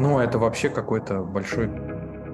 Ну, это вообще какой-то большой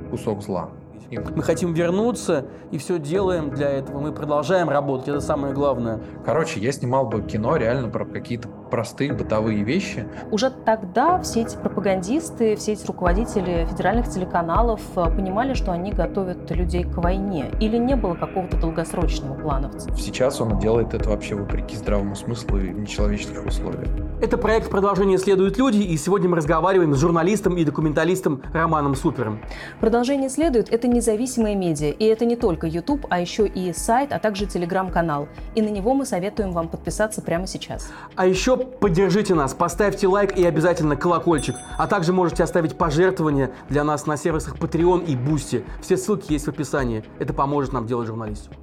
кусок зла. Мы хотим вернуться и все делаем для этого. Мы продолжаем работать, это самое главное. Короче, я снимал бы кино реально про какие-то простые бытовые вещи. Уже тогда все эти пропагандисты, все эти руководители федеральных телеканалов э, понимали, что они готовят людей к войне. Или не было какого-то долгосрочного плана? Сейчас он делает это вообще вопреки здравому смыслу и нечеловеческих условиях. Это проект «Продолжение следуют люди», и сегодня мы разговариваем с журналистом и документалистом Романом Супером. «Продолжение следует» — это независимые медиа, и это не только YouTube, а еще и сайт, а также телеграм-канал. И на него мы советуем вам подписаться прямо сейчас. А еще поддержите нас, поставьте лайк и обязательно колокольчик. А также можете оставить пожертвования для нас на сервисах Patreon и Boosty. Все ссылки есть в описании. Это поможет нам делать журналистику.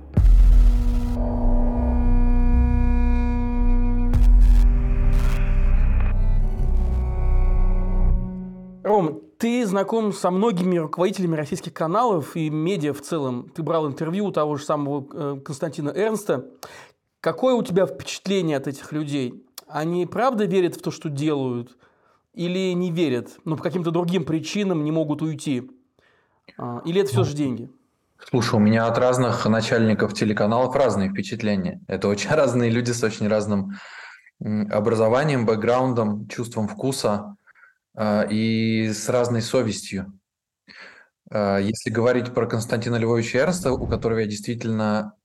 Ром, ты знаком со многими руководителями российских каналов и медиа в целом. Ты брал интервью у того же самого э, Константина Эрнста. Какое у тебя впечатление от этих людей? они правда верят в то, что делают, или не верят, но по каким-то другим причинам не могут уйти? А, или это все же деньги? Слушай, у меня от разных начальников телеканалов разные впечатления. Это очень разные люди с очень разным образованием, бэкграундом, чувством вкуса и с разной совестью. А, если говорить про Константина Львовича Эрнста, у которого я действительно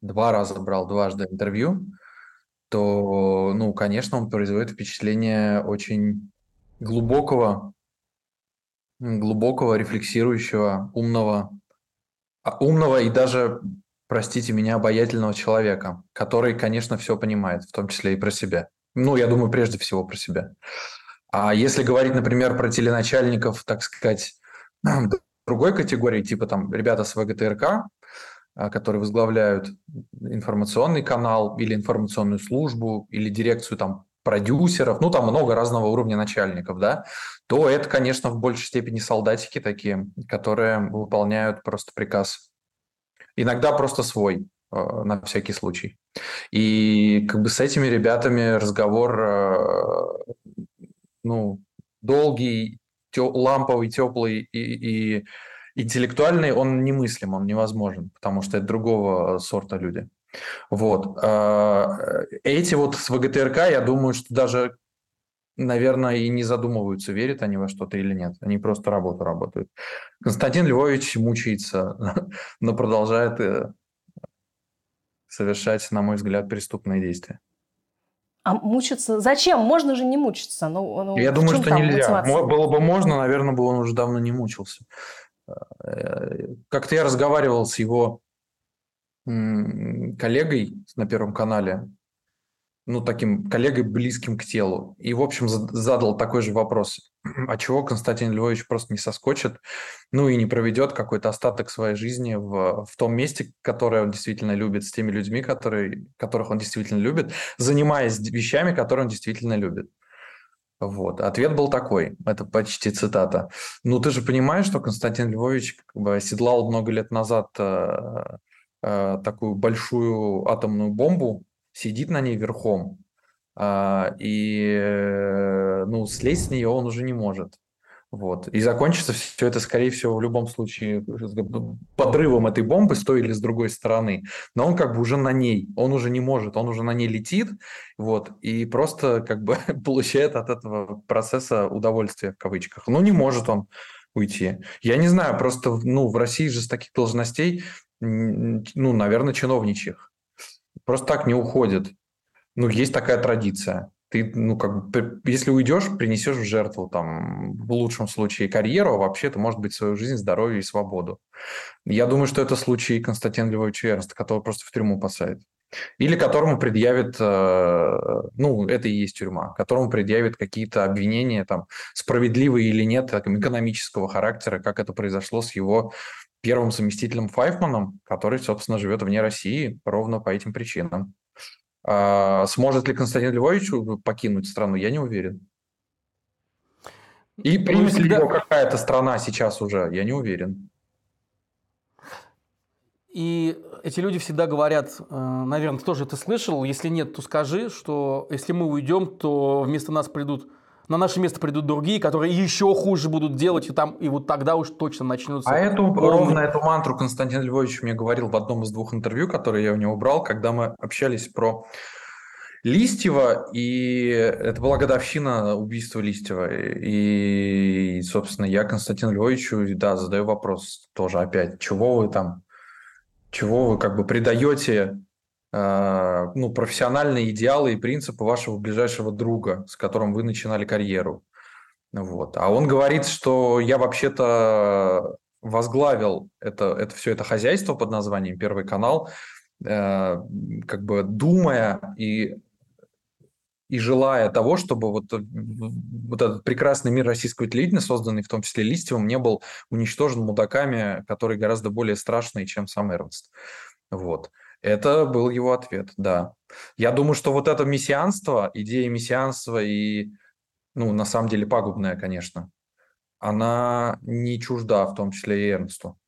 два раза брал дважды интервью, то, ну, конечно, он производит впечатление очень глубокого, глубокого, рефлексирующего, умного, а, умного и даже, простите меня, обаятельного человека, который, конечно, все понимает, в том числе и про себя. Ну, я думаю, прежде всего про себя. А если говорить, например, про теленачальников, так сказать, другой категории, типа там ребята с ВГТРК, а, которые возглавляют информационный канал или информационную службу, или дирекцию там продюсеров, ну там много разного уровня начальников, да, то это, конечно, в большей степени солдатики такие, которые выполняют просто приказ. Иногда просто свой, а, на всякий случай. И как бы с этими ребятами разговор, а, ну, долгий, тё, ламповый, теплый и, и интеллектуальный, он немыслим, он невозможен, потому что это другого сорта люди. Вот. А, эти вот с ВГТРК, я думаю, что даже, наверное, и не задумываются, верят они во что-то или нет. Они просто работу работают. Константин Львович мучается, но продолжает э, совершать, на мой взгляд, преступные действия. А мучиться? Зачем? Можно же не мучиться. Ну, ну, Я думаю, что нельзя. Мотивация? Было бы можно, наверное, бы он уже давно не мучился. Как-то я разговаривал с его коллегой на Первом канале, ну, таким коллегой, близким к телу. И, в общем, задал такой же вопрос. А чего Константин Львович просто не соскочит, ну и не проведет какой-то остаток своей жизни в, в том месте, которое он действительно любит, с теми людьми, которые, которых он действительно любит, занимаясь вещами, которые он действительно любит. Вот. Ответ был такой, это почти цитата. Ну, ты же понимаешь, что Константин Львович как бы оседлал много лет назад э, э, такую большую атомную бомбу, сидит на ней верхом, и э, ну, слезть с нее он уже не может. Вот. И закончится все это, скорее всего, в любом случае подрывом этой бомбы с той или с другой стороны. Но он как бы уже на ней, он уже не может, он уже на ней летит, вот, и просто как бы получает от этого процесса удовольствие в кавычках. Ну, не может он уйти. Я не знаю, просто, ну, в России же с таких должностей, ну, наверное, чиновничьих. Просто так не уходит. Ну, есть такая традиция ты, ну, как бы, если уйдешь, принесешь в жертву, там, в лучшем случае, карьеру, а вообще это может быть свою жизнь, здоровье и свободу. Я думаю, что это случай Константина Львовича Эрнста, который просто в тюрьму посадит. Или которому предъявит, э, ну, это и есть тюрьма, которому предъявит какие-то обвинения, там, справедливые или нет, экономического характера, как это произошло с его первым заместителем Файфманом, который, собственно, живет вне России ровно по этим причинам. А, сможет ли Константин Львович покинуть страну, я не уверен. И примет ли его какая-то страна сейчас уже, я не уверен. И эти люди всегда говорят, э, наверное, тоже ты слышал, если нет, то скажи, что если мы уйдем, то вместо нас придут на наше место придут другие, которые еще хуже будут делать, и там и вот тогда уж точно начнутся. А эту ровно эту мантру Константин Львович мне говорил в одном из двух интервью, которые я у него брал, когда мы общались про Листьева, и это была годовщина убийства Листьева. И, собственно, я Константину Львовичу, да, задаю вопрос тоже опять, чего вы там, чего вы как бы предаете ну, профессиональные идеалы и принципы вашего ближайшего друга, с которым вы начинали карьеру. Вот. А он говорит, что я вообще-то возглавил это, это все это хозяйство под названием Первый канал, э, как бы думая и и желая того, чтобы вот, э, вот этот прекрасный мир российского телевидения, созданный в том числе Листьевым, не был уничтожен мудаками, которые гораздо более страшные, чем сам Эрнст. Вот. Это был его ответ, да. Я думаю, что вот это мессианство, идея мессианства и, ну, на самом деле пагубная, конечно, она не чужда, в том числе и Эрнсту.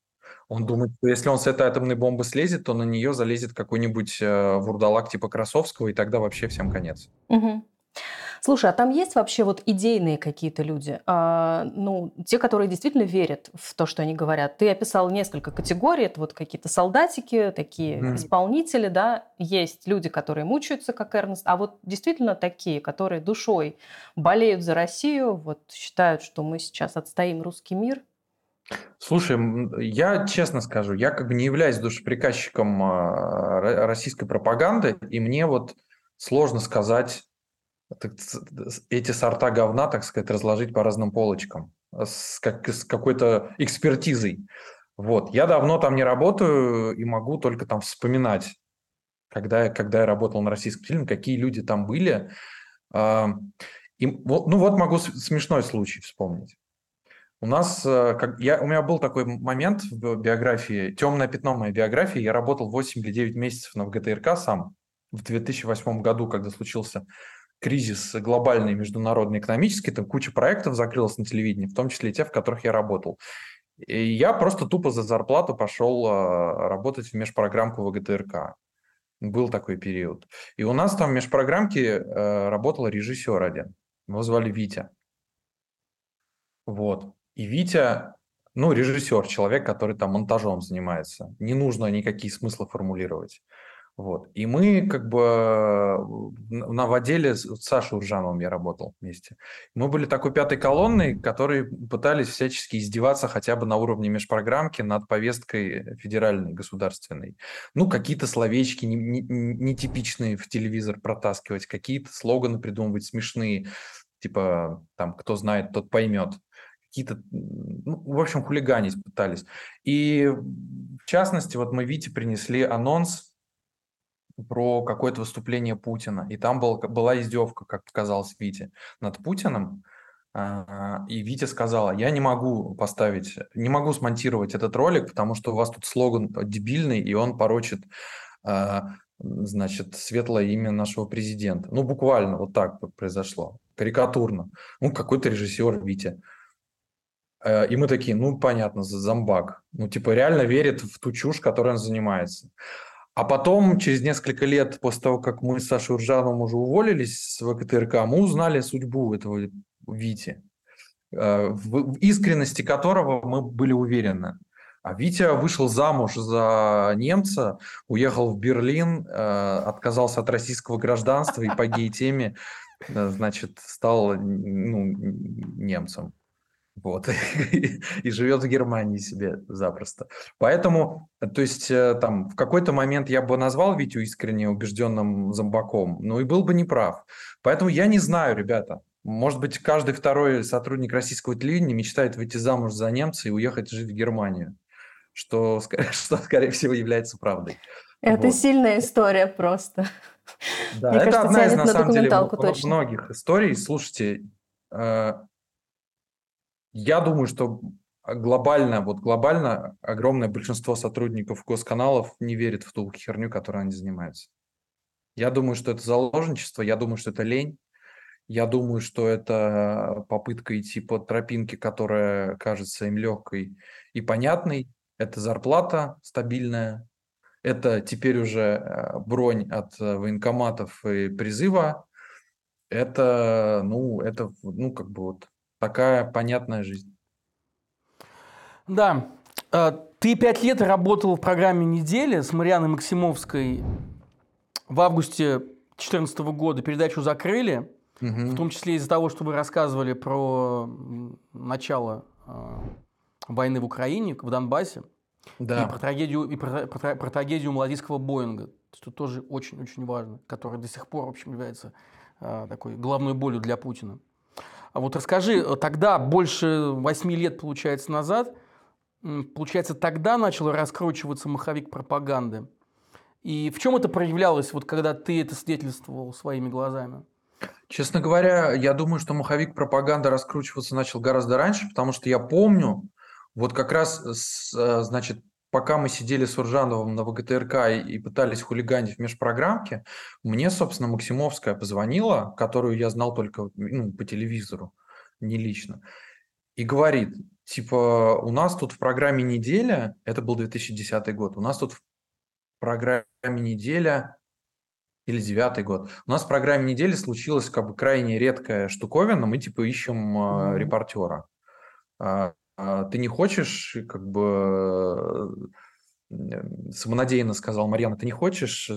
Он думает, что если он с этой атомной бомбы слезет, то на нее залезет какой-нибудь э, вурдалак типа Красовского, и тогда вообще всем конец. Угу. Слушай, а там есть вообще вот идейные какие-то люди? А, ну, те, которые действительно верят в то, что они говорят. Ты описал несколько категорий. Это вот какие-то солдатики, такие mm. исполнители, да. Есть люди, которые мучаются, как Эрнст. А вот действительно такие, которые душой болеют за Россию, вот считают, что мы сейчас отстоим русский мир – Слушай, я честно скажу, я как бы не являюсь душеприказчиком а, российской пропаганды, и мне вот сложно сказать эти сорта говна, так сказать, разложить по разным полочкам с, как, с какой-то экспертизой. Вот. Я давно там не работаю и могу только там вспоминать, когда, когда я работал на российском телевидении, какие люди там были. А, и, ну вот могу смешной случай вспомнить. У нас, э, как, я, у меня был такой момент в биографии, темное пятно моей биографии. Я работал 8 или 9 месяцев на ВГТРК сам в 2008 году, когда случился кризис глобальный международный экономический, там куча проектов закрылась на телевидении, в том числе и те, в которых я работал. И я просто тупо за зарплату пошел э, работать в межпрограммку ВГТРК. Был такой период. И у нас там в межпрограммке э, работал режиссер один. Его звали Витя. Вот. И Витя, ну, режиссер, человек, который там монтажом занимается. Не нужно никакие смыслы формулировать. Вот. И мы как бы на в отделе с Сашей Уржановым я работал вместе. Мы были такой пятой колонной, которые пытались всячески издеваться хотя бы на уровне межпрограммки над повесткой федеральной, государственной. Ну, какие-то словечки нетипичные в телевизор протаскивать, какие-то слоганы придумывать смешные, типа там «кто знает, тот поймет» какие-то, ну, в общем, хулиганить пытались. И в частности, вот мы Вите принесли анонс про какое-то выступление Путина. И там был, была издевка, как показалось Вите, над Путиным. А, и Витя сказала, я не могу поставить, не могу смонтировать этот ролик, потому что у вас тут слоган дебильный, и он порочит а, значит, светлое имя нашего президента. Ну, буквально вот так произошло, карикатурно. Ну, какой-то режиссер Витя. Э, и мы такие, ну, понятно, зомбак. Ну, типа, реально верит в ту чушь, которой он занимается. А потом, через несколько лет после того, как мы с Сашей Уржановым уже уволились с ВКТРК, мы узнали судьбу этого Вити, э, в искренности которого мы были уверены. А Витя вышел замуж за немца, уехал в Берлин, э, отказался от российского гражданства и по гей-теме, значит, стал ну, немцем. Вот. и живет в Германии себе запросто. Поэтому, то есть, э, там, в какой-то момент я бы назвал Витю искренне убежденным зомбаком, но и был бы неправ. Поэтому я не знаю, ребята. Может быть, каждый второй сотрудник российского телевидения мечтает выйти замуж за немца и уехать жить в Германию, что, что скорее всего, является правдой. Это вот. сильная история просто. Да, Мне это кажется, одна из, на, на самом деле, точно. многих историй. Слушайте, э, я думаю, что глобально, вот глобально огромное большинство сотрудников госканалов не верит в ту херню, которой они занимаются. Я думаю, что это заложничество, я думаю, что это лень, я думаю, что это попытка идти по тропинке, которая кажется им легкой и понятной. Это зарплата стабильная, это теперь уже э, бронь от э, военкоматов и призыва это, ну, это, ну, как бы вот такая понятная жизнь. Да. Э, ты пять лет работал в программе «Неделя» с Марианой Максимовской. В августе 2014 года передачу закрыли, угу. в том числе из-за того, что вы рассказывали про начало э, войны в Украине, в Донбассе. Да. И про трагедию, и про, про, про трагедию малазийского Боинга, что тоже очень-очень важно, которая до сих пор, в общем, является э, такой главной болью для Путина. А вот расскажи, тогда, больше восьми лет, получается, назад, получается, тогда начал раскручиваться маховик пропаганды. И в чем это проявлялось, вот когда ты это свидетельствовал своими глазами? Честно говоря, я думаю, что маховик пропаганды раскручиваться начал гораздо раньше, потому что я помню, вот как раз, э, значит, пока мы сидели с Уржановым на ВГТРК и, и пытались хулиганить в межпрограммке, мне, собственно, Максимовская позвонила, которую я знал только ну, по телевизору, не лично, и говорит, типа, у нас тут в программе «Неделя», это был 2010 год, у нас тут в программе «Неделя» или девятый год. У нас в программе недели случилась как бы крайне редкая штуковина, мы типа ищем э, репортера. А, ты не хочешь, как бы самонадеянно сказал Марьяна, ты не хочешь,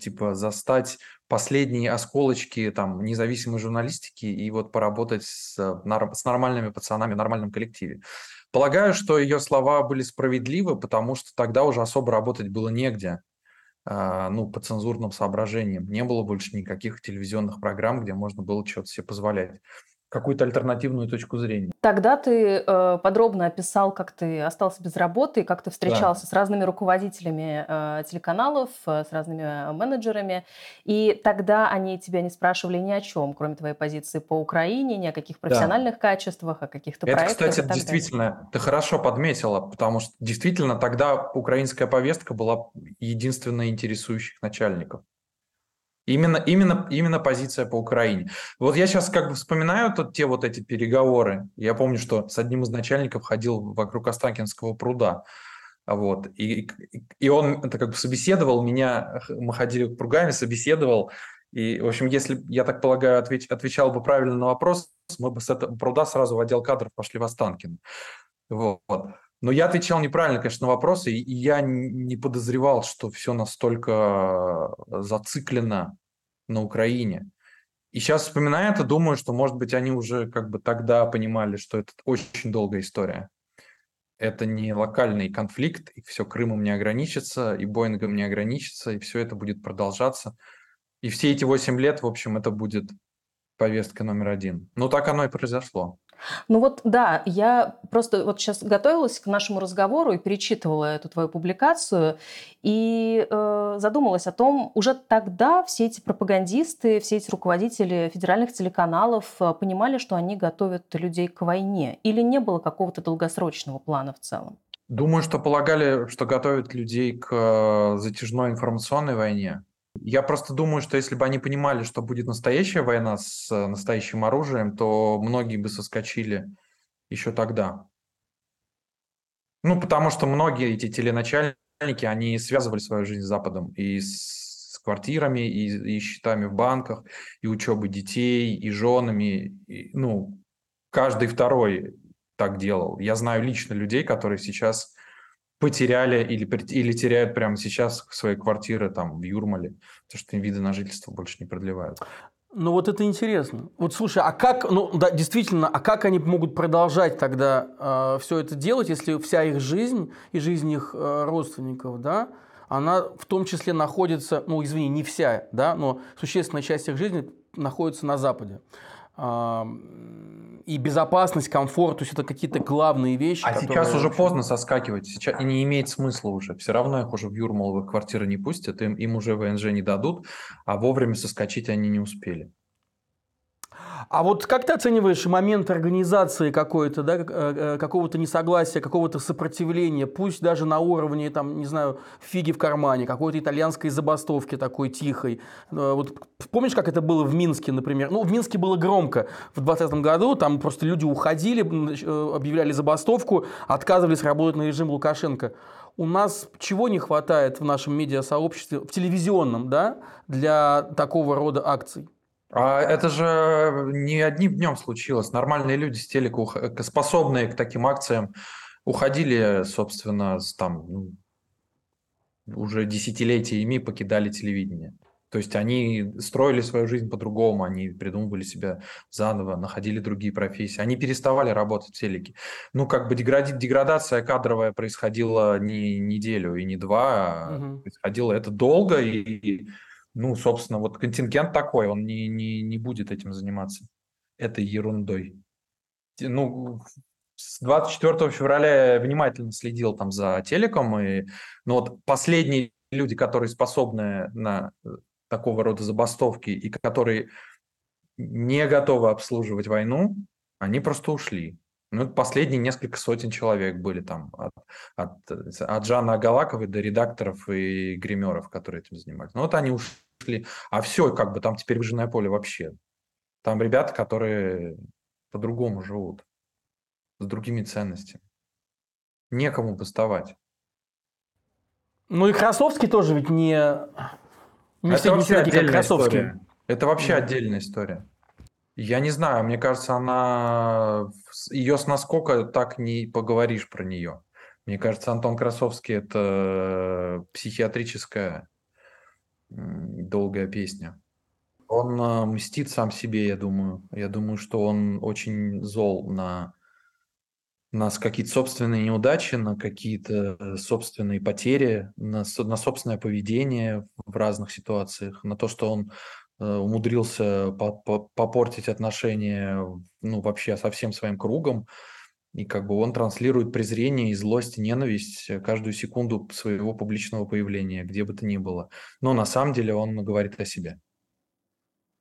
типа, застать последние осколочки там независимой журналистики и вот поработать с, с нормальными пацанами в нормальном коллективе? Полагаю, что ее слова были справедливы, потому что тогда уже особо работать было негде. А, ну, по цензурным соображениям. Не было больше никаких телевизионных программ, где можно было что-то себе позволять какую-то альтернативную точку зрения. Тогда ты э, подробно описал, как ты остался без работы, как ты встречался да. с разными руководителями э, телеканалов, э, с разными менеджерами, и тогда они тебя не спрашивали ни о чем, кроме твоей позиции по Украине, ни о каких профессиональных да. качествах, о каких-то Это, проектах. кстати, действительно, далее. ты хорошо подметила, потому что действительно тогда украинская повестка была единственной интересующих начальников. Именно, именно, именно позиция по Украине. Вот я сейчас как бы вспоминаю тут те вот эти переговоры. Я помню, что с одним из начальников ходил вокруг Останкинского пруда. Вот. И, и он это как бы собеседовал меня, мы ходили кругами, собеседовал. И, в общем, если, я так полагаю, отвеч, отвечал бы правильно на вопрос, мы бы с этого пруда сразу в отдел кадров пошли в Останкино. Вот. Но я отвечал неправильно, конечно, на вопросы, и я не подозревал, что все настолько зациклено на Украине. И сейчас, вспоминая это, думаю, что, может быть, они уже как бы тогда понимали, что это очень долгая история. Это не локальный конфликт, и все Крымом не ограничится, и Боингом не ограничится, и все это будет продолжаться. И все эти 8 лет, в общем, это будет повестка номер один. Ну, так оно и произошло. Ну вот, да, я просто вот сейчас готовилась к нашему разговору и перечитывала эту твою публикацию и э, задумалась о том, уже тогда все эти пропагандисты, все эти руководители федеральных телеканалов э, понимали, что они готовят людей к войне, или не было какого-то долгосрочного плана в целом? Думаю, что полагали, что готовят людей к э, затяжной информационной войне. Я просто думаю, что если бы они понимали, что будет настоящая война с э, настоящим оружием, то многие бы соскочили еще тогда. Ну, потому что многие эти теленачальники, они связывали свою жизнь с Западом и с квартирами, и, и счетами в банках, и учебой детей, и женами. И, ну, каждый второй так делал. Я знаю лично людей, которые сейчас потеряли или, или теряют прямо сейчас свои квартиры там в Юрмале, потому что им виды на жительство больше не продлевают. Ну вот это интересно. Вот слушай, а как, ну да, действительно, а как они могут продолжать тогда э, все это делать, если вся их жизнь и жизнь их э, родственников, да, она в том числе находится, ну извини, не вся, да, но существенная часть их жизни находится на Западе и безопасность, комфорт, то есть это какие-то главные вещи. А сейчас уже поздно соскакивать, сейчас и не имеет смысла уже. Все равно их уже в Юрмаловых квартиры не пустят, им, им уже ВНЖ не дадут, а вовремя соскочить они не успели. А вот как ты оцениваешь момент организации какой-то, да, э, э, какого-то несогласия, какого-то сопротивления, пусть даже на уровне, там, не знаю, фиги в кармане, какой-то итальянской забастовки такой тихой. Э, вот помнишь, как это было в Минске, например? Ну, в Минске было громко в 2020 году, там просто люди уходили, объявляли забастовку, отказывались работать на режим Лукашенко. У нас чего не хватает в нашем медиасообществе, в телевизионном, да, для такого рода акций? А это же не одним днем случилось. Нормальные люди с телеку, способные к таким акциям, уходили, собственно, с там ну, уже десятилетиями покидали телевидение. То есть они строили свою жизнь по-другому, они придумывали себя заново, находили другие профессии. Они переставали работать в телеке. Ну, как бы дегради- деградация кадровая происходила не неделю и не два, а угу. происходило это долго. И, ну, собственно, вот контингент такой, он не, не, не будет этим заниматься этой ерундой. Ну, с 24 февраля я внимательно следил там за телеком, и ну, вот последние люди, которые способны на э, такого рода забастовки и которые не готовы обслуживать войну, они просто ушли. Ну, последние несколько сотен человек были там от, от, от Жанны Агалаковой до редакторов и гримеров, которые этим занимались. Ну, вот они ушли. А все, как бы там теперь выжженное поле вообще. Там ребята, которые по-другому живут, с другими ценностями. Некому бастовать. Ну и Красовский тоже ведь не не это вообще отдельная история. Это вообще да. отдельная история. Я не знаю, мне кажется, она ее с насколько так не поговоришь про нее. Мне кажется, Антон Красовский это психиатрическая долгая песня. Он э, мстит сам себе, я думаю. Я думаю, что он очень зол на нас какие-то собственные неудачи, на какие-то э, собственные потери, на, на собственное поведение в разных ситуациях, на то, что он э, умудрился по -по попортить отношения ну, вообще со всем своим кругом, и как бы он транслирует презрение и злость, и ненависть каждую секунду своего публичного появления, где бы то ни было. Но на самом деле он говорит о себе.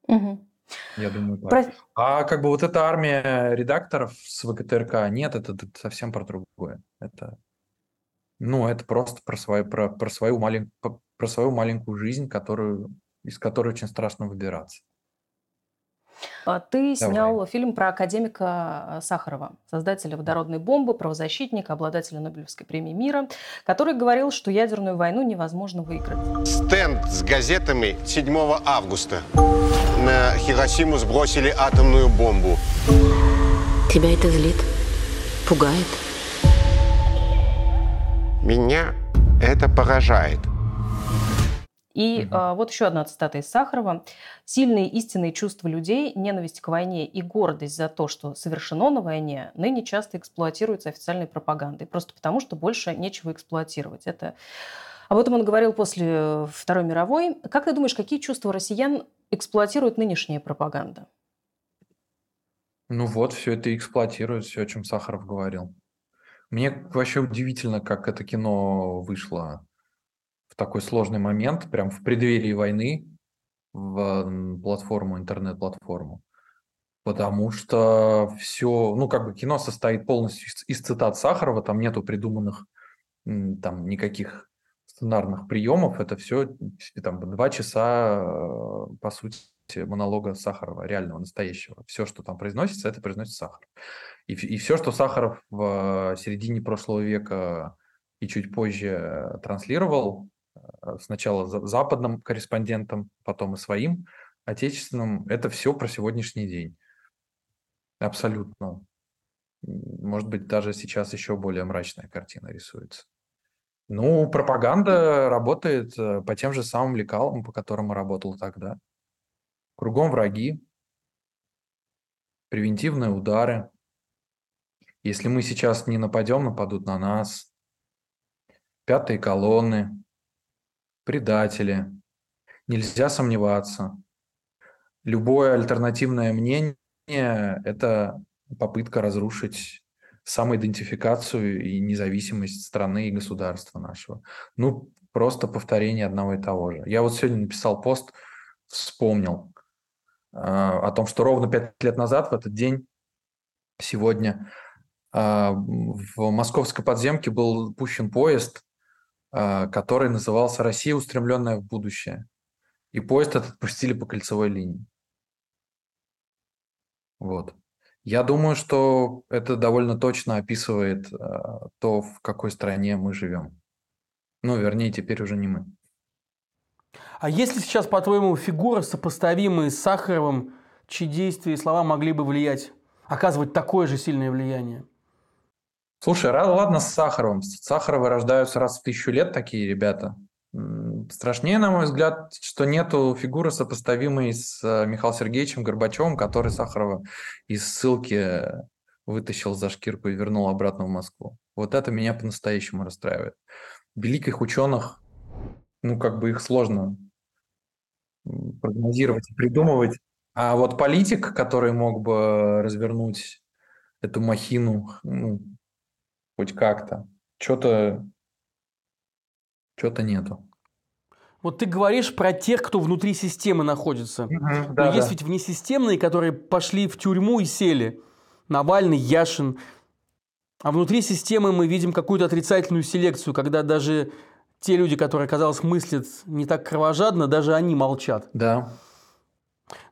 Угу. Я думаю, так. Про... А как бы вот эта армия редакторов с ВКТРК, нет, это, это совсем про другое. Это, ну, это просто про свою, про, про, свою малень, про свою маленькую жизнь, которую, из которой очень страшно выбираться. А ты Давай. снял фильм про академика э, Сахарова, создателя водородной бомбы, правозащитника, обладателя Нобелевской премии мира, который говорил, что ядерную войну невозможно выиграть. Стенд с газетами 7 августа. На Хиросиму сбросили атомную бомбу. Тебя это злит? Пугает? Меня это поражает. И угу. а, вот еще одна цитата из Сахарова. «Сильные истинные чувства людей, ненависть к войне и гордость за то, что совершено на войне, ныне часто эксплуатируются официальной пропагандой, просто потому, что больше нечего эксплуатировать». Это... Об этом он говорил после Второй мировой. Как ты думаешь, какие чувства россиян эксплуатирует нынешняя пропаганда? Ну вот, все это эксплуатирует, все, о чем Сахаров говорил. Мне вообще удивительно, как это кино вышло такой сложный момент, прям в преддверии войны, в платформу, интернет-платформу. Потому что все, ну, как бы кино состоит полностью из, из цитат Сахарова, там нету придуманных там никаких сценарных приемов, это все там два часа, по сути, монолога Сахарова, реального, настоящего. Все, что там произносится, это произносит Сахаров. И, и все, что Сахаров в середине прошлого века и чуть позже транслировал, Э, сначала западным корреспондентам, потом и своим, отечественным, это все про сегодняшний день. Абсолютно. Может быть, даже сейчас еще более мрачная картина рисуется. Ну, пропаганда работает э, по тем же самым лекалам, по которым работал тогда. Кругом враги, превентивные удары. Если мы сейчас не нападем, нападут на нас. Пятые колонны, предатели. Нельзя сомневаться. Любое альтернативное мнение – это попытка разрушить самоидентификацию и независимость страны и государства нашего. Ну, просто повторение одного и того же. Я вот сегодня написал пост, вспомнил э, о том, что ровно пять лет назад, в этот день, сегодня, э, в московской подземке был пущен поезд который назывался «Россия, устремленная в будущее». И поезд этот пустили по кольцевой линии. Вот. Я думаю, что это довольно точно описывает а, то, в какой стране мы живем. Ну, вернее, теперь уже не мы. А есть ли сейчас, по-твоему, фигуры, сопоставимые с Сахаровым, чьи действия и слова могли бы влиять, оказывать такое же сильное влияние? Слушай, ладно с Сахаровым. Сахаровы рождаются раз в тысячу лет такие ребята. Страшнее, на мой взгляд, что нету фигуры, сопоставимой с э, Михаилом Сергеевичем Горбачевым, который Сахарова из ссылки вытащил за шкирку и вернул обратно в Москву. Вот это меня по-настоящему расстраивает. Великих ученых, ну, как бы их сложно прогнозировать и придумывать. А вот политик, который мог бы развернуть эту махину, ну, хоть как-то, что-то что-то нету. Вот ты говоришь про тех, кто внутри системы находится. Угу, Но да, есть да. ведь внесистемные, которые пошли в тюрьму и сели. Навальный, Яшин. А внутри системы мы видим какую-то отрицательную селекцию, когда даже те люди, которые, казалось, мыслят не так кровожадно, даже они молчат. Да.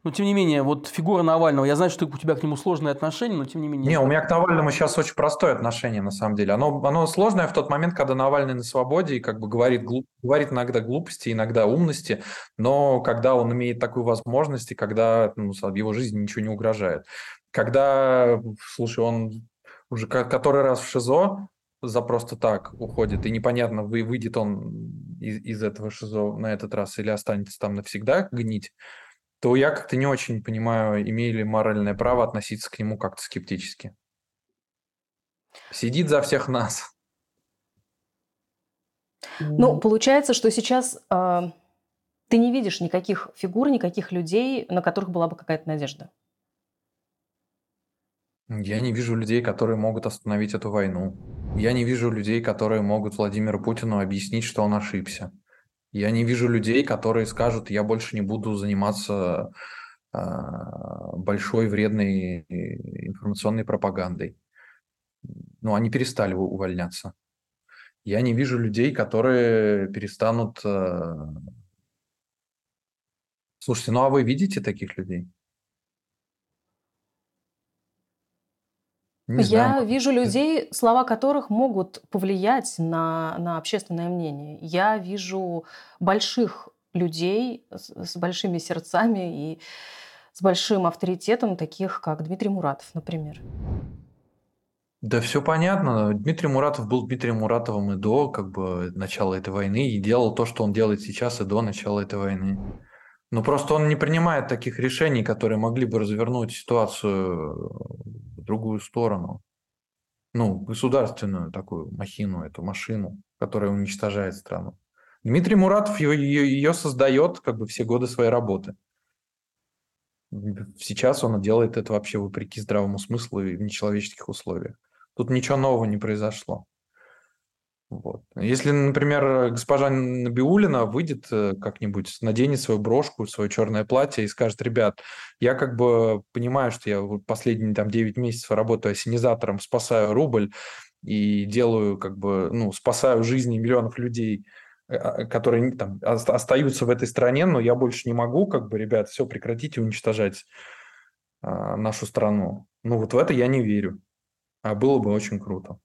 Но тем не менее, вот фигура Навального, я знаю, что у тебя к нему сложные отношения, но тем не менее. Не, у меня к Навальному сейчас очень простое отношение, на самом деле. Оно, оно сложное в тот момент, когда Навальный на свободе и как бы говорит, глуп, говорит иногда глупости, иногда умности, но когда он имеет такую возможность и когда ну, его жизни ничего не угрожает. Когда, слушай, он уже который раз в ШИЗО за просто так уходит, и непонятно, выйдет он из, из этого ШИЗО на этот раз или останется там навсегда гнить, то я как-то не очень понимаю, имею ли моральное право относиться к нему как-то скептически. Сидит за всех нас. Ну, получается, что сейчас э, ты не видишь никаких фигур, никаких людей, на которых была бы какая-то надежда. Я не вижу людей, которые могут остановить эту войну. Я не вижу людей, которые могут Владимиру Путину объяснить, что он ошибся. Я не вижу людей, которые скажут, я больше не буду заниматься а, большой вредной информационной пропагандой. Ну, они перестали увольняться. Я не вижу людей, которые перестанут... А, Слушайте, ну а вы видите таких людей? Не Я знаю. вижу людей, слова которых могут повлиять на, на общественное мнение. Я вижу больших людей с, с большими сердцами и с большим авторитетом, таких как Дмитрий Муратов, например. Да, все понятно. Дмитрий Муратов был Дмитрием Муратовым и до как бы, начала этой войны, и делал то, что он делает сейчас, и до начала этой войны. Но просто он не принимает таких решений, которые могли бы развернуть ситуацию другую сторону. Ну, государственную такую махину, эту машину, которая уничтожает страну. Дмитрий Муратов ее, ее, ее создает как бы все годы своей работы. Сейчас он делает это вообще вопреки здравому смыслу и в нечеловеческих условиях. Тут ничего нового не произошло. Вот. Если, например, госпожа Набиулина выйдет э, как-нибудь, наденет свою брошку, свое черное платье и скажет, ребят, я как бы понимаю, что я последние там 9 месяцев работаю ассенизатором, спасаю рубль и делаю как бы, ну, спасаю жизни миллионов людей, э, а, которые там остаются в этой стране, но я больше не могу, как бы, ребят, все, прекратите уничтожать а, нашу страну. Ну, вот в это я не верю. А было бы очень круто.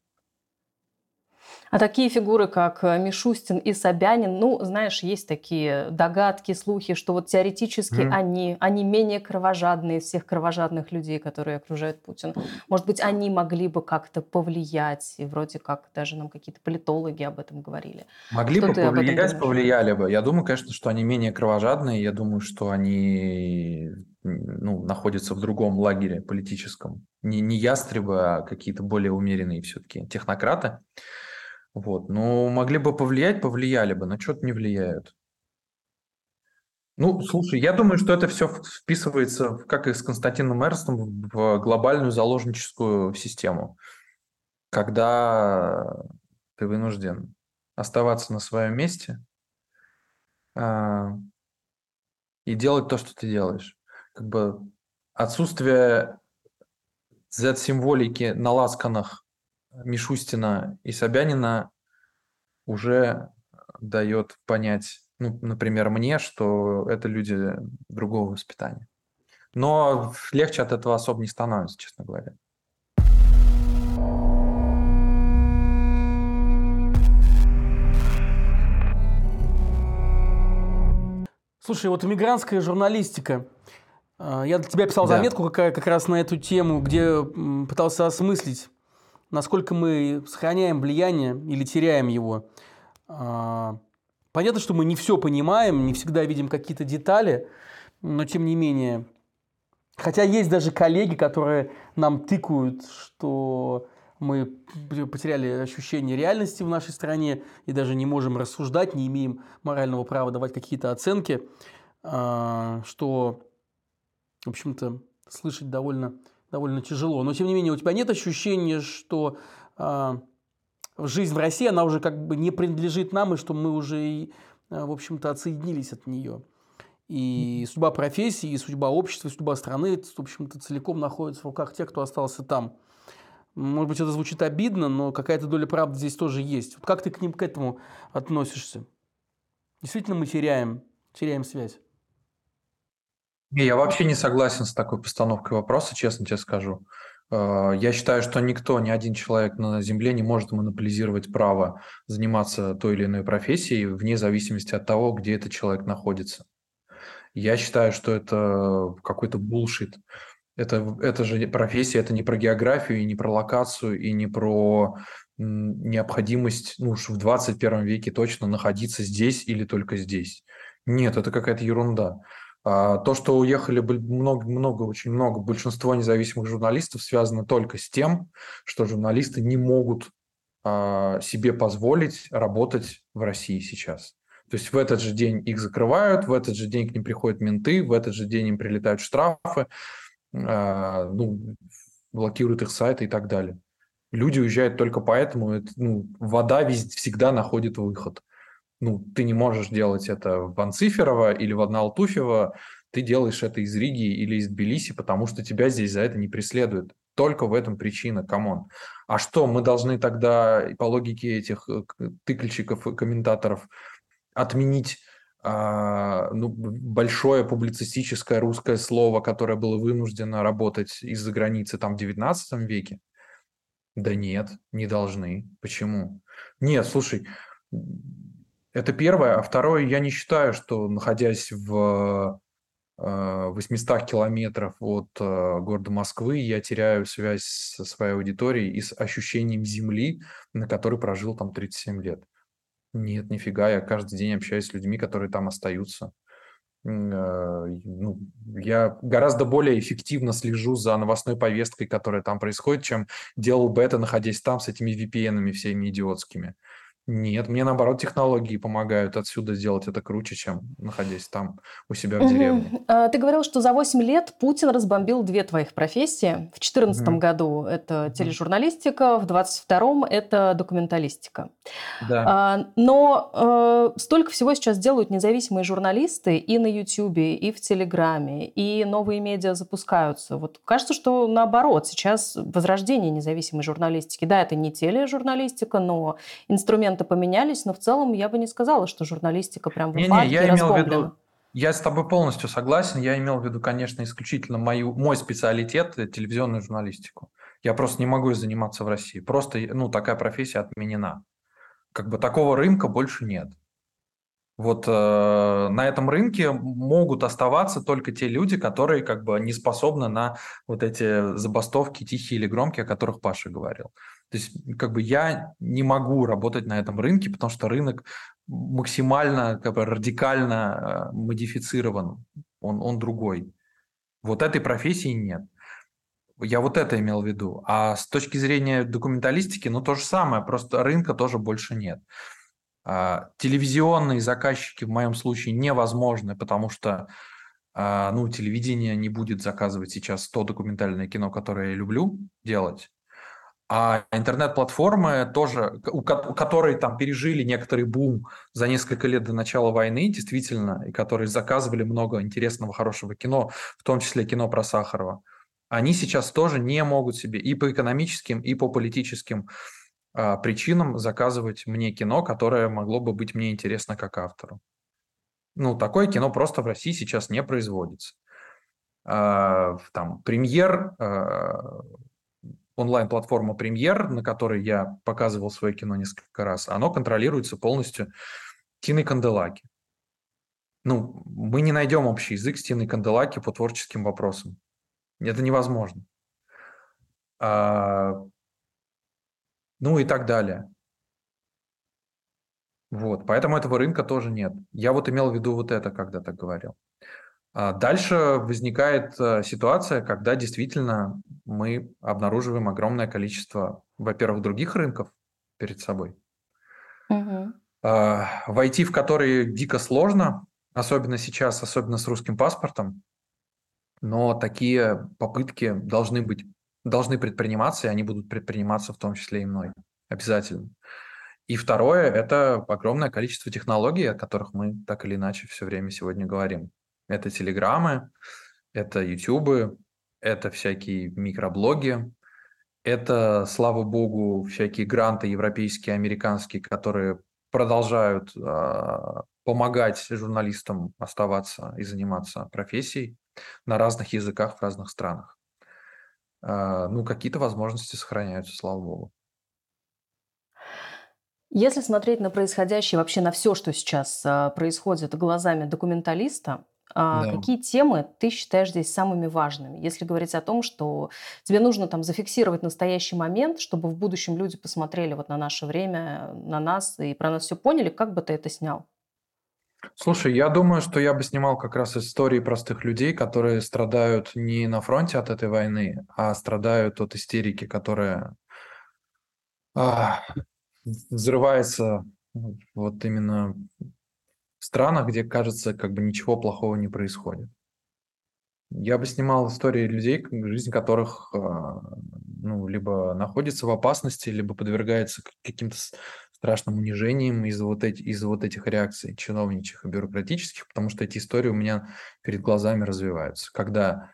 А такие фигуры, как э, Мишустин и Собянин, ну, знаешь, есть такие догадки, слухи, что вот теоретически mm. они, они менее кровожадные всех кровожадных людей, которые окружают Путина. Может быть, они могли бы как-то повлиять, и вроде как даже нам какие-то политологи об этом говорили. Могли что бы повлиять, повлияли бы. Я думаю, конечно, что они менее кровожадные, я думаю, что они ну, находятся в другом лагере политическом. Не, не ястребы, а какие-то более умеренные все-таки технократы. Вот. Ну, могли бы повлиять, повлияли бы, но что-то не влияют. Ну, слушай, я думаю, что это все вписывается, как и с Константином Эрстом, в глобальную заложническую систему, когда ты вынужден оставаться на своем месте а, и делать то, что ты делаешь. Как бы отсутствие Z-символики на ласканах Мишустина и Собянина уже дает понять, ну, например, мне, что это люди другого воспитания. Но легче от этого особо не становится, честно говоря. Слушай, вот иммигрантская журналистика. А, я для тебя писал Да. заметку как, как раз на эту тему, где пытался осмыслить, насколько мы сохраняем влияние или теряем его. А, Понятно, что мы не все понимаем, не всегда видим какие-то детали, но тем не менее. Хотя есть даже коллеги, которые нам тыкают, что мы потеряли ощущение реальности в нашей стране и даже не можем рассуждать, не имеем морального права давать какие-то оценки, а, что, в общем-то, слышать довольно, довольно тяжело. Но, тем не менее, у тебя нет ощущения, что а, жизнь в России, она уже как бы не принадлежит нам, и что мы уже, и, а, в общем-то, отсоединились от нее. И судьба профессии, и судьба общества, и судьба страны, в общем-то, целиком находится в руках тех, кто остался там. Может быть, это звучит обидно, но какая-то доля правды здесь тоже есть. Вот как ты к ним к этому относишься? Действительно, мы теряем, теряем связь. Не, Я вообще не согласен с такой постановкой вопроса, честно тебе скажу. Э, Я считаю, что никто, ни один человек на Земле не может монополизировать право заниматься той или иной профессией вне зависимости от того, где этот человек находится. Я считаю, что это какой-то булшит. Это, это же профессия, это не про географию, и не про локацию, и не про необходимость, ну уж в 21 веке точно находиться здесь или только здесь. Нет, это какая-то ерунда. А то, что уехали много, много, очень много, большинство независимых журналистов связано только с тем, что журналисты не могут а, себе позволить работать в России сейчас. То есть в этот же день их закрывают, в этот же день к ним приходят менты, в этот же день им прилетают штрафы, а, ну, блокируют их сайты и так далее. Люди уезжают только поэтому, это, ну, вода везде, всегда находит выход. Ну, ты не можешь делать это в Анциферово или в Адна-Алтуфьево, ты делаешь это из Риги или из Тбилиси, потому что тебя здесь за это не преследуют. Только в этом причина, come on. А что, мы должны тогда по логике этих э, тыкальщиков и комментаторов отменить а, ну, большое публицистическое русское слово, которое было вынуждено работать из-за границы там в 19 веке? Да нет, не должны. Почему? Нет, слушай, это первое. А второе, я не считаю, что находясь в э, 800 километров от э, города Москвы, я теряю связь со своей аудиторией и с ощущением земли, на которой прожил там 37 лет. Нет, нифига, я каждый день общаюсь с людьми, которые там остаются. Э, ну, я гораздо более эффективно слежу за новостной повесткой, которая там происходит, чем делал бы это, находясь там с этими VPN-ами всеми идиотскими. Нет, мне наоборот технологии помогают отсюда сделать это круче, чем находясь там у себя в деревне. А, Ты говорил, что за 8 лет Путин разбомбил две твоих профессии. В 2014 Мгм. году это тележурналистика, в 2022 это документалистика. Да. А, Но э, столько всего сейчас делают независимые журналисты и на Ютьюбе, и в Телеграме, и новые медиа запускаются. Вот кажется, что наоборот, сейчас возрождение независимой журналистики. Да, это не тележурналистика, но инструменты поменялись, но в целом я бы не сказала, что журналистика прям в упадке я имел в виду, я с тобой полностью согласен. Я имел в виду, конечно, исключительно мою, мой специалитет – телевизионную журналистику. Я просто не могу заниматься в России. Просто, ну, такая профессия отменена. Как бы такого рынка больше нет. Вот э, на этом рынке могут оставаться только те люди, которые как бы не способны на вот эти забастовки тихие или громкие, о которых Паша говорил. То есть как бы я не могу работать на этом рынке, потому что рынок максимально как бы радикально э, модифицирован, он, он другой. Вот этой профессии нет. Я вот это имел в виду. А с точки зрения документалистики, ну то же самое, просто рынка тоже больше нет. А, телевизионные заказчики в моем случае невозможны, потому что а, ну, телевидение не будет заказывать сейчас то документальное кино, которое я люблю делать. А интернет-платформы тоже, у ко- у которые там пережили некоторый бум за несколько лет до начала войны, действительно, и которые заказывали много интересного, хорошего кино, в том числе кино про Сахарова, они сейчас тоже не могут себе и по экономическим, и по политическим причинам заказывать мне кино, которое могло бы быть мне интересно как автору. Ну, такое кино просто в России сейчас не производится. А, там премьер, а, онлайн-платформа премьер, на которой я показывал свое кино несколько раз, оно контролируется полностью Тиной Канделаки. ну, мы не найдем общий язык с Тиной Канделаки по творческим вопросам. Это невозможно. Ну и так далее. Вот, поэтому этого рынка тоже нет. Я вот имел в виду вот это, когда так говорил. А дальше возникает э, ситуация, когда действительно мы обнаруживаем огромное количество, во-первых, других рынков перед собой. Угу. Войти в которые дико сложно, особенно сейчас, особенно с русским паспортом, но такие попытки должны быть, должны предприниматься, и они будут предприниматься в том числе и мной. Обязательно. И второе – это огромное количество технологий, о которых мы так или иначе все время сегодня говорим. Это телеграммы, это ютубы, это всякие микроблоги, это, слава богу, всякие гранты европейские, американские, которые продолжают э, помогать журналистам оставаться и заниматься профессией на разных языках в разных странах. Э, ну, какие-то возможности сохраняются, слава богу. Если смотреть на происходящее, вообще на все, что сейчас э, происходит глазами документалиста, а, да. Какие темы ты считаешь здесь самыми важными? Если говорить о том, что тебе нужно там зафиксировать настоящий момент, чтобы в будущем люди посмотрели вот на наше время, на нас и про нас все поняли, как бы ты это снял? Слушай, я думаю, что я бы снимал как раз истории простых людей, которые страдают не на фронте от этой войны, а страдают от истерики, которая а, взрывается вот именно странах, где, кажется, как бы ничего плохого не происходит. Я бы снимал истории людей, жизнь которых а, ну, либо находится в опасности, либо подвергается каким-то страшным унижением из-за вот, эти, из вот этих реакций чиновничьих и бюрократических, потому что эти истории у меня перед глазами развиваются. Когда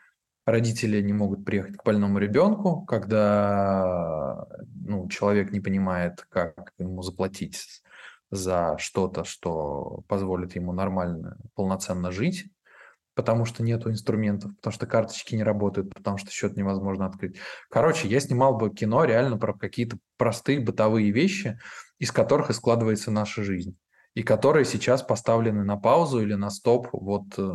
родители не могут приехать к больному ребенку, когда ну, человек не понимает, как ему заплатить за что-то, что позволит ему нормально, полноценно жить, потому что нету инструментов, потому что карточки не работают, потому что счет невозможно открыть. Короче, я снимал бы кино реально про какие-то простые бытовые вещи, из которых и складывается наша жизнь, и которые сейчас поставлены на паузу или на стоп вот э,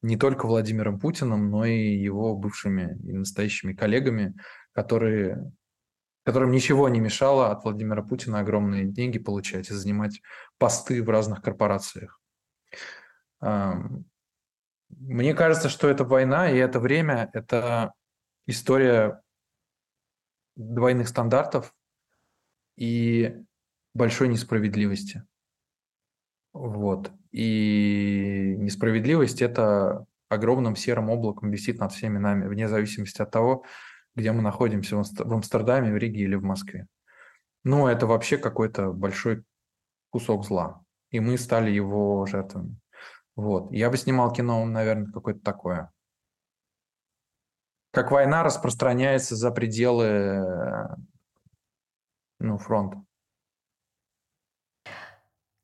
не только Владимиром Путиным, но и его бывшими и настоящими коллегами, которые которым ничего не мешало от Владимира Путина огромные деньги получать и занимать посты в разных корпорациях. Мне кажется, что эта война и это время – это история двойных стандартов и большой несправедливости. Вот. И несправедливость – это огромным серым облаком висит над всеми нами, вне зависимости от того, где мы находимся, в Амстердаме, в Риге или в Москве. Ну, это вообще какой-то большой кусок зла. И мы стали его жертвами. Вот. Я бы снимал кино, наверное, какое-то такое. Как война распространяется за пределы ну, фронта.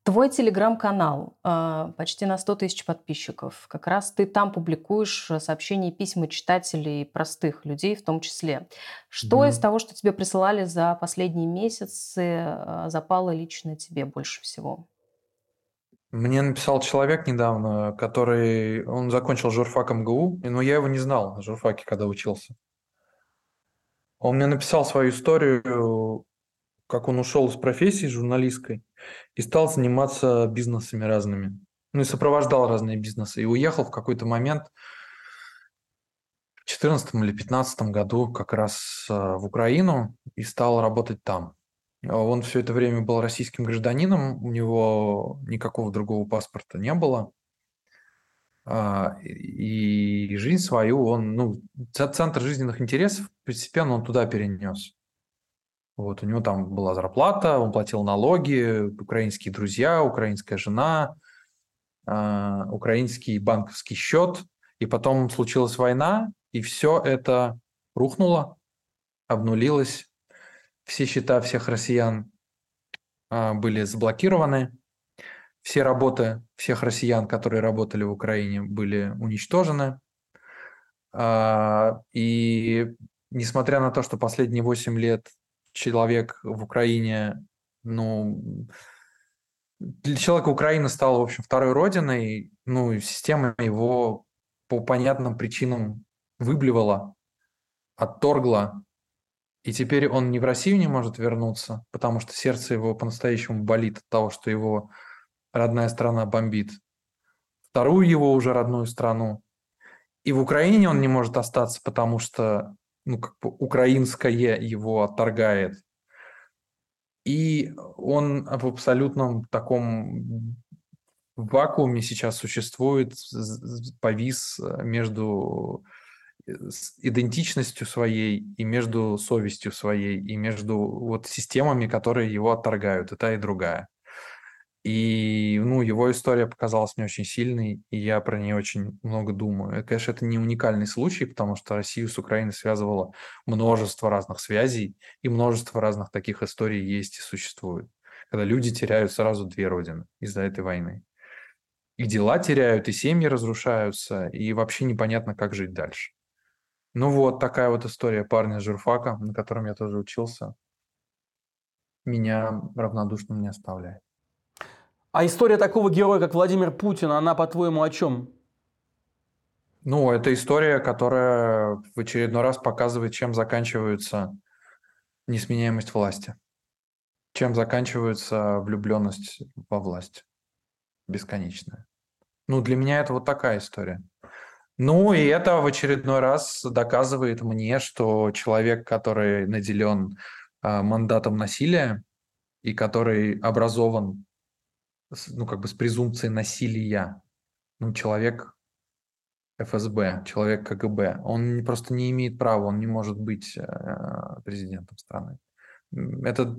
Твой телеграм-канал, а, почти на 100 тысяч подписчиков. Как раз ты там публикуешь сообщения и письма читателей, простых людей в том числе. Что mm. из того, что тебе присылали за последние месяцы, а, запало лично тебе больше всего? Мне написал человек недавно, который... Он закончил журфак МГУ, но я его не знал на журфаке, когда учился. Он мне написал свою историю как он ушел из профессии журналистской и стал заниматься бизнесами разными. Ну и сопровождал разные бизнесы. И уехал в какой-то момент в 2014 или 2015 году как раз а, в Украину и стал работать там. Он все это время был российским гражданином, у него никакого другого паспорта не было. А, и жизнь свою он, ну, центр жизненных интересов постепенно он туда перенес. Вот, у него там была зарплата, он платил налоги, украинские друзья, украинская жена, э, украинский банковский счет. И потом случилась война, и все это рухнуло, обнулилось. Все счета всех россиян э, были заблокированы. Все работы всех россиян, которые работали в Украине, были уничтожены. Э, и несмотря на то, что последние 8 лет человек в Украине, ну, для человека Украина стала, в общем, второй родиной, ну, и система его по понятным причинам выблевала, отторгла, и теперь он не в Россию не может вернуться, потому что сердце его по-настоящему болит от того, что его родная страна бомбит. Вторую его уже родную страну. И в Украине он не может остаться, потому что ну, как бы украинское его отторгает. И он в абсолютном таком вакууме сейчас существует, повис между идентичностью своей и между совестью своей и между вот системами, которые его отторгают, и та, и другая. И, ну, его история показалась мне очень сильной, и я про нее очень много думаю. конечно, это не уникальный случай, потому что Россию с Украиной связывало множество разных связей, и множество разных таких историй есть и существует, когда люди теряют сразу две родины из-за этой войны. И дела теряют, и семьи разрушаются, и вообще непонятно, как жить дальше. Ну вот, такая вот история парня журфака, на котором я тоже учился, меня равнодушным не оставляет. А история такого героя, как Владимир Путин, она, по-твоему, о чем? Ну, это история, которая в очередной раз показывает, чем заканчивается несменяемость власти. Чем заканчивается влюбленность во власть. Бесконечная. Ну, для меня это вот такая история. Ну, и это в очередной раз доказывает мне, что человек, который наделен э, мандатом насилия и который образован, ну, как бы с презумпцией насилия, ну, человек ФСБ, человек КГБ, он просто не имеет права, он не может быть э, президентом страны. Это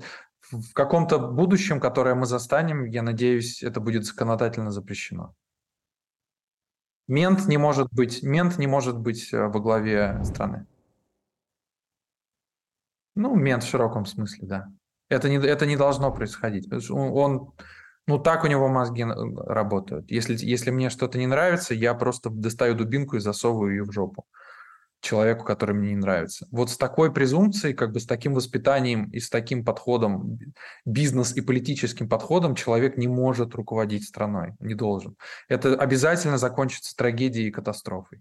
в каком-то будущем, которое мы застанем, я надеюсь, это будет законодательно запрещено. Мент не может быть, мент не может быть э, во главе страны. Ну, мент в широком смысле, да. Это не, это не должно происходить. Он, он, ну, так у него мозги работают. Если, если мне что-то не нравится, я просто достаю дубинку и засовываю ее в жопу человеку, который мне не нравится. Вот с такой презумпцией, как бы с таким воспитанием и с таким подходом, бизнес и политическим подходом человек не может руководить страной, не должен. Это обязательно закончится трагедией и катастрофой.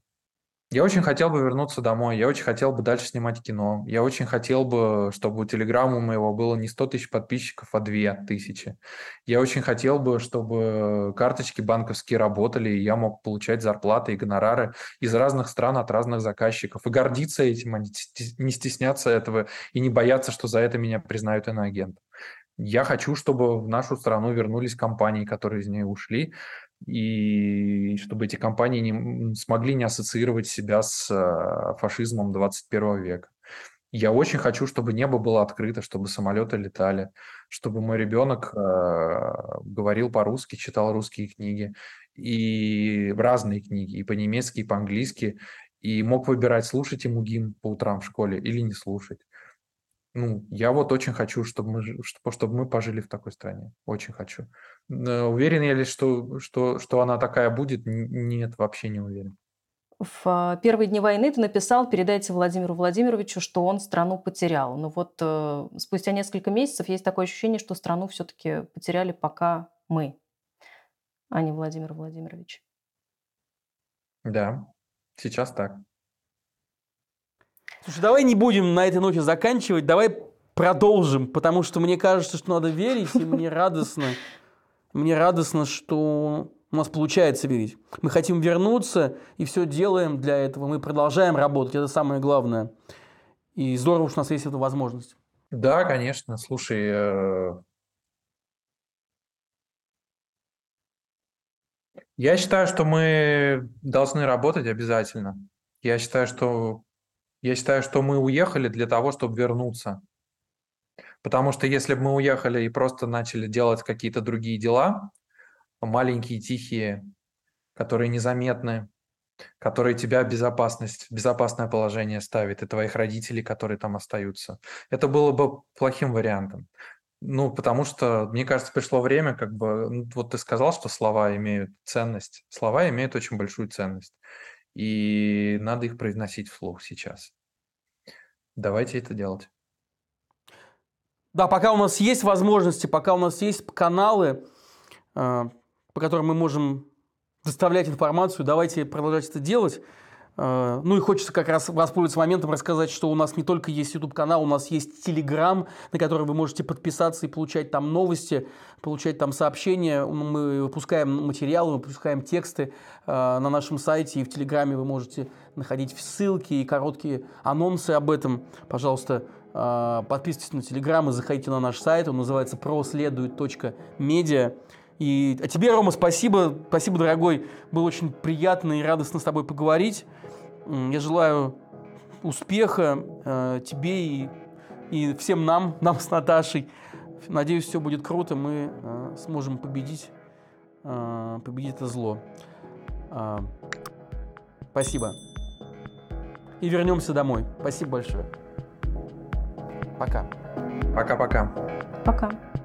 Я очень хотел бы вернуться домой, я очень хотел бы дальше снимать кино, я очень хотел бы, чтобы у Телеграма моего было не 100 тысяч подписчиков, а 2 тысячи. Я очень хотел бы, чтобы карточки банковские работали, и я мог получать зарплаты и гонорары из разных стран от разных заказчиков, и гордиться этим, а не стесняться этого, и не бояться, что за это меня признают иноагентом. Я хочу, чтобы в нашу страну вернулись компании, которые из нее ушли, и чтобы эти компании не смогли не ассоциировать себя с э, фашизмом 21 века. Я очень хочу, чтобы небо было открыто, чтобы самолеты летали, чтобы мой ребенок э, говорил по-русски, читал русские книги, и разные книги, и по-немецки, и по-английски, и мог выбирать, слушать ему гимн по утрам в школе или не слушать. Ну, я вот очень хочу, чтобы мы, чтобы, чтобы мы пожили в такой стране. Очень хочу. Уверен я ли, что, что, что она такая будет? Нет, вообще не уверен. В а, первые дни войны ты написал, передайте Владимиру Владимировичу, что он страну потерял. Но вот э, спустя несколько месяцев есть такое ощущение, что страну все-таки потеряли пока мы, а не Владимир Владимирович. Да, сейчас так. Слушай, давай не будем на этой ноте заканчивать, давай продолжим, потому что мне кажется, что надо верить, и мне радостно, мне радостно, что у нас получается верить. Мы хотим вернуться и все делаем для этого. Мы продолжаем работать, это самое главное. И здорово, что у нас есть эта возможность. Да, конечно. Слушай, э, я считаю, что мы должны работать обязательно. Я считаю, что я считаю, что мы уехали для того, чтобы вернуться. Потому что если бы мы уехали и просто начали делать какие-то другие дела, маленькие, тихие, которые незаметны, которые тебя безопасность, безопасное положение ставят, и твоих родителей, которые там остаются, это было бы плохим вариантом. Ну, потому что, мне кажется, пришло время, как бы, ну, вот ты сказал, что слова имеют ценность. Слова имеют очень большую ценность и надо их произносить вслух сейчас. Давайте это делать. Да, пока у нас есть возможности, пока у нас есть каналы, по которым мы можем доставлять информацию. Давайте продолжать это делать. Э, ну и хочется как раз воспользоваться моментом рассказать, что у нас не только есть YouTube-канал, у нас есть Telegram, на который вы можете подписаться и получать там новости, получать там сообщения. Мы выпускаем материалы, мы выпускаем тексты э, на нашем сайте, и в Телеграме вы можете находить ссылки и короткие анонсы об этом. Пожалуйста, э, подписывайтесь на Телеграм и заходите на наш сайт. Он называется проследует.медиа. И а тебе, Рома, спасибо. Спасибо, дорогой. Было очень приятно и радостно с тобой поговорить. Я желаю успеха э, тебе и, и всем нам, нам с Наташей. Надеюсь, все будет круто, мы э, сможем победить, э, победить это зло. Э, спасибо. И вернемся домой. Спасибо большое. Пока. Пока-пока. Пока. -пока. Пока.